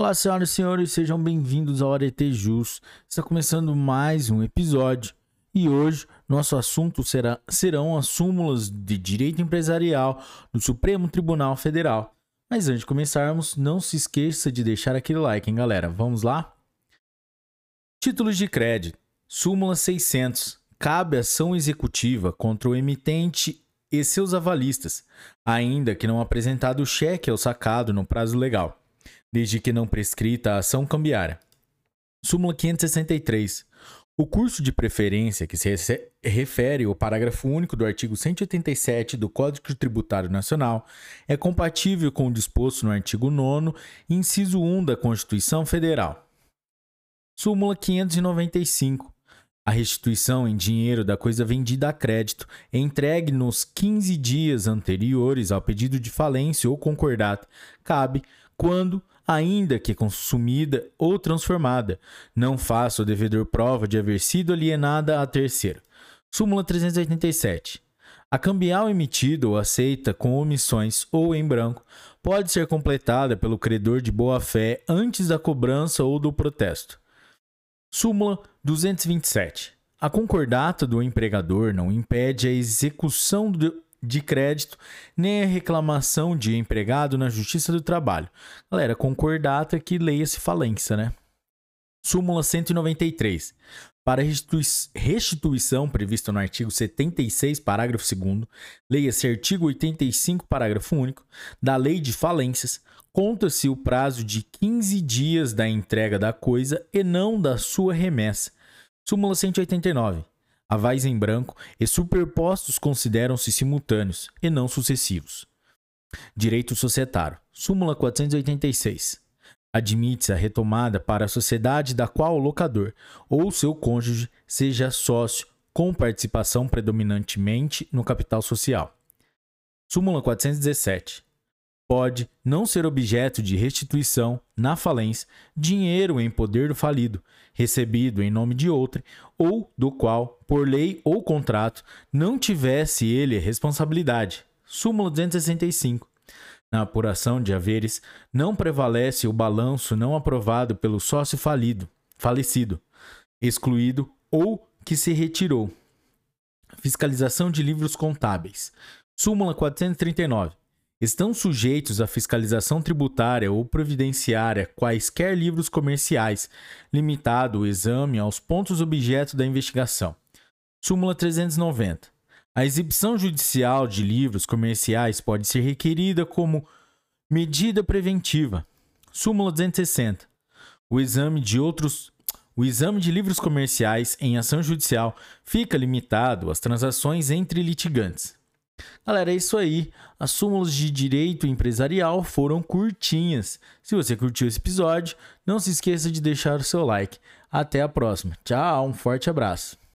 Olá, senhoras e senhores, sejam bem-vindos ao Arete Jus. Está começando mais um episódio e hoje nosso assunto será, serão as súmulas de direito empresarial do Supremo Tribunal Federal. Mas antes de começarmos, não se esqueça de deixar aquele like, hein, galera? Vamos lá? Títulos de crédito. Súmula 600. Cabe ação executiva contra o emitente e seus avalistas, ainda que não apresentado o cheque ou sacado no prazo legal desde que não prescrita a ação cambiária. Súmula 563. O curso de preferência que se refere ao parágrafo único do artigo 187 do Código Tributário Nacional é compatível com o disposto no artigo 9, inciso 1 da Constituição Federal. Súmula 595. A restituição em dinheiro da coisa vendida a crédito é entregue nos 15 dias anteriores ao pedido de falência ou concordata, cabe quando ainda que consumida ou transformada, não faça o devedor prova de haver sido alienada a terceiro. Súmula 387. A cambial emitida ou aceita com omissões ou em branco pode ser completada pelo credor de boa-fé antes da cobrança ou do protesto. Súmula 227. A concordata do empregador não impede a execução de crédito, nem a reclamação de empregado na Justiça do Trabalho. Galera, concordata que leia-se falência, né? Súmula 193. Para restituição prevista no artigo 76, parágrafo 2, leia-se artigo 85, parágrafo único, da Lei de Falências, conta-se o prazo de 15 dias da entrega da coisa e não da sua remessa. Súmula 189 avais em branco e superpostos consideram-se simultâneos e não sucessivos. Direito societário. Súmula 486. Admite-se a retomada para a sociedade da qual o locador ou seu cônjuge seja sócio com participação predominantemente no capital social. Súmula 417 pode não ser objeto de restituição, na falência, dinheiro em poder do falido, recebido em nome de outrem, ou do qual, por lei ou contrato, não tivesse ele responsabilidade. Súmula 265. Na apuração de haveres, não prevalece o balanço não aprovado pelo sócio falido, falecido, excluído ou que se retirou. Fiscalização de livros contábeis. Súmula 439 estão sujeitos à fiscalização tributária ou previdenciária quaisquer livros comerciais, limitado o exame aos pontos objeto da investigação. Súmula 390. A exibição judicial de livros comerciais pode ser requerida como medida preventiva. Súmula 260. O exame de outros o exame de livros comerciais em ação judicial fica limitado às transações entre litigantes. Galera, é isso aí. As súmulas de direito empresarial foram curtinhas. Se você curtiu esse episódio, não se esqueça de deixar o seu like. Até a próxima. Tchau, um forte abraço.